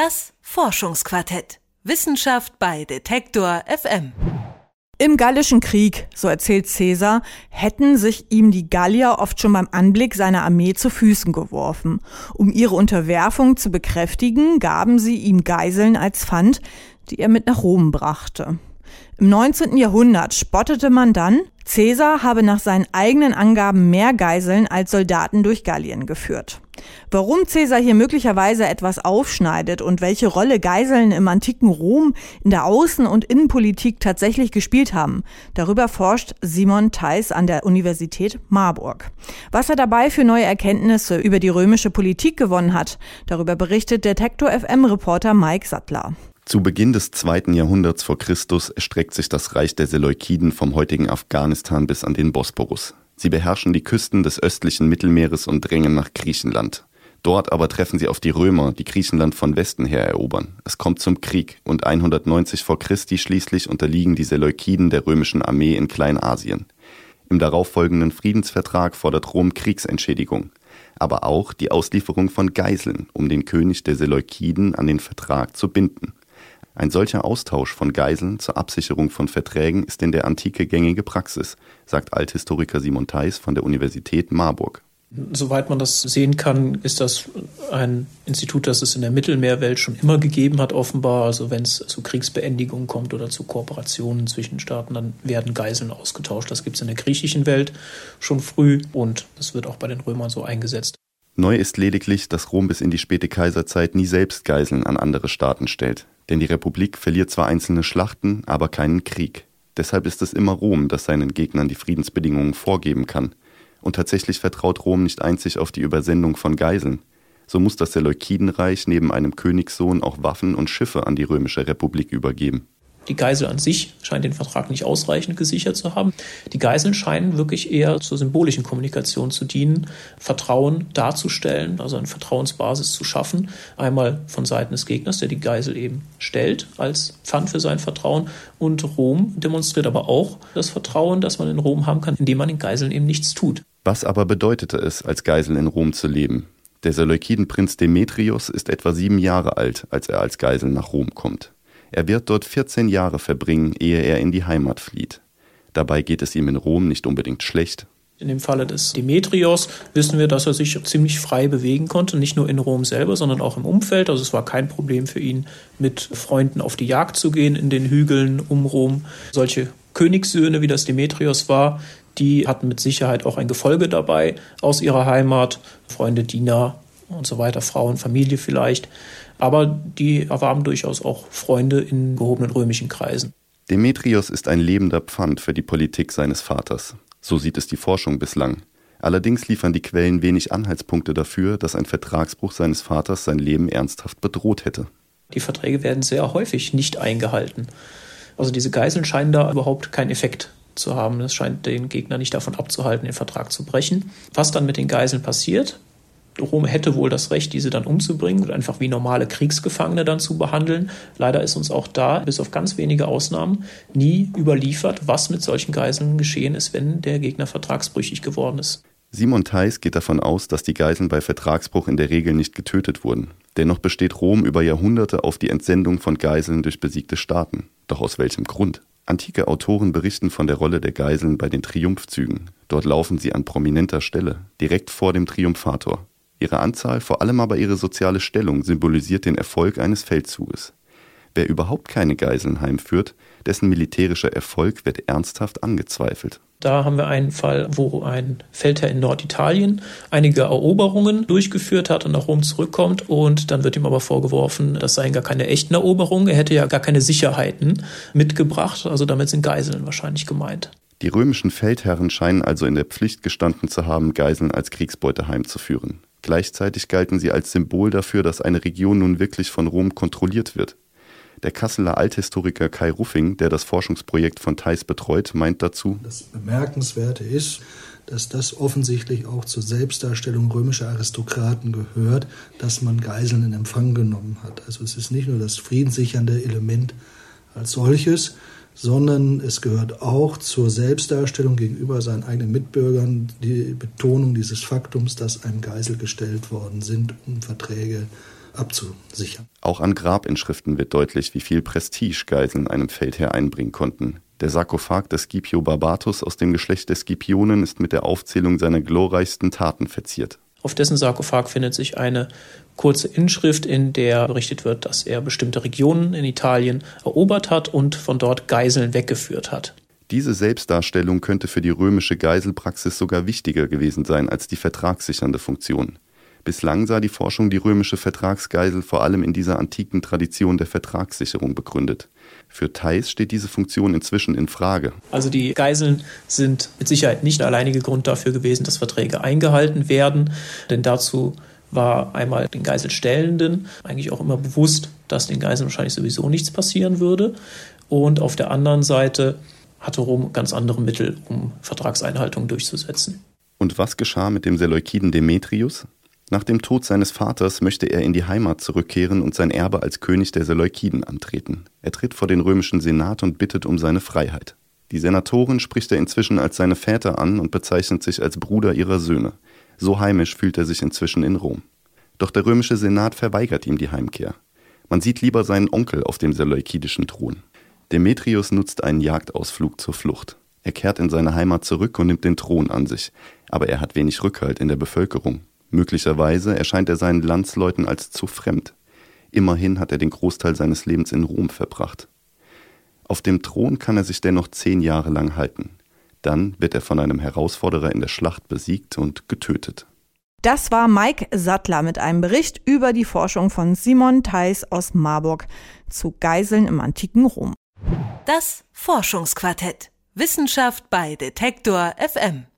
Das Forschungsquartett. Wissenschaft bei Detektor FM. Im Gallischen Krieg, so erzählt Caesar, hätten sich ihm die Gallier oft schon beim Anblick seiner Armee zu Füßen geworfen. Um ihre Unterwerfung zu bekräftigen, gaben sie ihm Geiseln als Pfand, die er mit nach Rom brachte. Im 19. Jahrhundert spottete man dann, Caesar habe nach seinen eigenen Angaben mehr Geiseln als Soldaten durch Gallien geführt. Warum Caesar hier möglicherweise etwas aufschneidet und welche Rolle Geiseln im antiken Rom in der Außen- und Innenpolitik tatsächlich gespielt haben, darüber forscht Simon Theis an der Universität Marburg. Was er dabei für neue Erkenntnisse über die römische Politik gewonnen hat, darüber berichtet Detektor FM-Reporter Mike Sattler. Zu Beginn des zweiten Jahrhunderts vor Christus erstreckt sich das Reich der Seleukiden vom heutigen Afghanistan bis an den Bosporus. Sie beherrschen die Küsten des östlichen Mittelmeeres und drängen nach Griechenland. Dort aber treffen sie auf die Römer, die Griechenland von Westen her erobern. Es kommt zum Krieg und 190 vor Christi schließlich unterliegen die Seleukiden der römischen Armee in Kleinasien. Im darauffolgenden Friedensvertrag fordert Rom Kriegsentschädigung, aber auch die Auslieferung von Geiseln, um den König der Seleukiden an den Vertrag zu binden. Ein solcher Austausch von Geiseln zur Absicherung von Verträgen ist in der Antike gängige Praxis, sagt Althistoriker Simon Theis von der Universität Marburg. Soweit man das sehen kann, ist das ein Institut, das es in der Mittelmeerwelt schon immer gegeben hat, offenbar. Also wenn es zu Kriegsbeendigungen kommt oder zu Kooperationen zwischen Staaten, dann werden Geiseln ausgetauscht. Das gibt es in der griechischen Welt schon früh und das wird auch bei den Römern so eingesetzt. Neu ist lediglich, dass Rom bis in die späte Kaiserzeit nie selbst Geiseln an andere Staaten stellt. Denn die Republik verliert zwar einzelne Schlachten, aber keinen Krieg. Deshalb ist es immer Rom, das seinen Gegnern die Friedensbedingungen vorgeben kann. Und tatsächlich vertraut Rom nicht einzig auf die Übersendung von Geiseln. So muss das Seleukidenreich neben einem Königssohn auch Waffen und Schiffe an die römische Republik übergeben. Die Geisel an sich scheint den Vertrag nicht ausreichend gesichert zu haben. Die Geiseln scheinen wirklich eher zur symbolischen Kommunikation zu dienen, Vertrauen darzustellen, also eine Vertrauensbasis zu schaffen. Einmal von Seiten des Gegners, der die Geisel eben stellt als Pfand für sein Vertrauen. Und Rom demonstriert aber auch das Vertrauen, das man in Rom haben kann, indem man den Geiseln eben nichts tut. Was aber bedeutete es, als Geisel in Rom zu leben? Der Seleukidenprinz Demetrius ist etwa sieben Jahre alt, als er als Geisel nach Rom kommt. Er wird dort 14 Jahre verbringen, ehe er in die Heimat flieht. Dabei geht es ihm in Rom nicht unbedingt schlecht. In dem Falle des Demetrios wissen wir, dass er sich ziemlich frei bewegen konnte, nicht nur in Rom selber, sondern auch im Umfeld. Also es war kein Problem für ihn, mit Freunden auf die Jagd zu gehen in den Hügeln um Rom. Solche Königssöhne, wie das Demetrios war, die hatten mit Sicherheit auch ein Gefolge dabei aus ihrer Heimat, Freunde, Diener und so weiter, Frauen, Familie vielleicht aber die erwarben durchaus auch Freunde in gehobenen römischen Kreisen. Demetrios ist ein lebender Pfand für die Politik seines Vaters. So sieht es die Forschung bislang. Allerdings liefern die Quellen wenig Anhaltspunkte dafür, dass ein Vertragsbruch seines Vaters sein Leben ernsthaft bedroht hätte. Die Verträge werden sehr häufig nicht eingehalten. Also diese Geiseln scheinen da überhaupt keinen Effekt zu haben. Das scheint den Gegner nicht davon abzuhalten, den Vertrag zu brechen. Was dann mit den Geiseln passiert, Rom hätte wohl das Recht, diese dann umzubringen und einfach wie normale Kriegsgefangene dann zu behandeln. Leider ist uns auch da, bis auf ganz wenige Ausnahmen, nie überliefert, was mit solchen Geiseln geschehen ist, wenn der Gegner vertragsbrüchig geworden ist. Simon Theis geht davon aus, dass die Geiseln bei Vertragsbruch in der Regel nicht getötet wurden. Dennoch besteht Rom über Jahrhunderte auf die Entsendung von Geiseln durch besiegte Staaten. Doch aus welchem Grund? Antike Autoren berichten von der Rolle der Geiseln bei den Triumphzügen. Dort laufen sie an prominenter Stelle, direkt vor dem Triumphator. Ihre Anzahl, vor allem aber ihre soziale Stellung symbolisiert den Erfolg eines Feldzuges. Wer überhaupt keine Geiseln heimführt, dessen militärischer Erfolg wird ernsthaft angezweifelt. Da haben wir einen Fall, wo ein Feldherr in Norditalien einige Eroberungen durchgeführt hat und nach Rom zurückkommt und dann wird ihm aber vorgeworfen, das seien gar keine echten Eroberungen, er hätte ja gar keine Sicherheiten mitgebracht, also damit sind Geiseln wahrscheinlich gemeint. Die römischen Feldherren scheinen also in der Pflicht gestanden zu haben, Geiseln als Kriegsbeute heimzuführen. Gleichzeitig galten sie als Symbol dafür, dass eine Region nun wirklich von Rom kontrolliert wird. Der Kasseler Althistoriker Kai Ruffing, der das Forschungsprojekt von Theis betreut, meint dazu: Das Bemerkenswerte ist, dass das offensichtlich auch zur Selbstdarstellung römischer Aristokraten gehört, dass man Geiseln in Empfang genommen hat. Also es ist nicht nur das friedenssichernde Element als solches, sondern es gehört auch zur Selbstdarstellung gegenüber seinen eigenen Mitbürgern die Betonung dieses Faktums, dass einem Geisel gestellt worden sind, um Verträge abzusichern. Auch an Grabinschriften wird deutlich, wie viel Prestige Geiseln einem Feldherr einbringen konnten. Der Sarkophag des Scipio Barbatus aus dem Geschlecht der Scipionen ist mit der Aufzählung seiner glorreichsten Taten verziert. Auf dessen Sarkophag findet sich eine kurze Inschrift, in der berichtet wird, dass er bestimmte Regionen in Italien erobert hat und von dort Geiseln weggeführt hat. Diese Selbstdarstellung könnte für die römische Geiselpraxis sogar wichtiger gewesen sein als die vertragssichernde Funktion. Bislang sah die Forschung die römische Vertragsgeisel vor allem in dieser antiken Tradition der Vertragssicherung begründet. Für Theis steht diese Funktion inzwischen in Frage. Also die Geiseln sind mit Sicherheit nicht der alleinige Grund dafür gewesen, dass Verträge eingehalten werden, denn dazu war einmal den Geiselstellenden eigentlich auch immer bewusst, dass den Geiseln wahrscheinlich sowieso nichts passieren würde. Und auf der anderen Seite hatte Rom ganz andere Mittel, um Vertragseinhaltungen durchzusetzen. Und was geschah mit dem Seleukiden Demetrius? Nach dem Tod seines Vaters möchte er in die Heimat zurückkehren und sein Erbe als König der Seleukiden antreten. Er tritt vor den römischen Senat und bittet um seine Freiheit. Die Senatorin spricht er inzwischen als seine Väter an und bezeichnet sich als Bruder ihrer Söhne. So heimisch fühlt er sich inzwischen in Rom. Doch der römische Senat verweigert ihm die Heimkehr. Man sieht lieber seinen Onkel auf dem seleukidischen Thron. Demetrius nutzt einen Jagdausflug zur Flucht. Er kehrt in seine Heimat zurück und nimmt den Thron an sich, aber er hat wenig Rückhalt in der Bevölkerung. Möglicherweise erscheint er seinen Landsleuten als zu fremd. Immerhin hat er den Großteil seines Lebens in Rom verbracht. Auf dem Thron kann er sich dennoch zehn Jahre lang halten. Dann wird er von einem Herausforderer in der Schlacht besiegt und getötet. Das war Mike Sattler mit einem Bericht über die Forschung von Simon Theis aus Marburg zu Geiseln im antiken Rom. Das Forschungsquartett. Wissenschaft bei Detektor FM.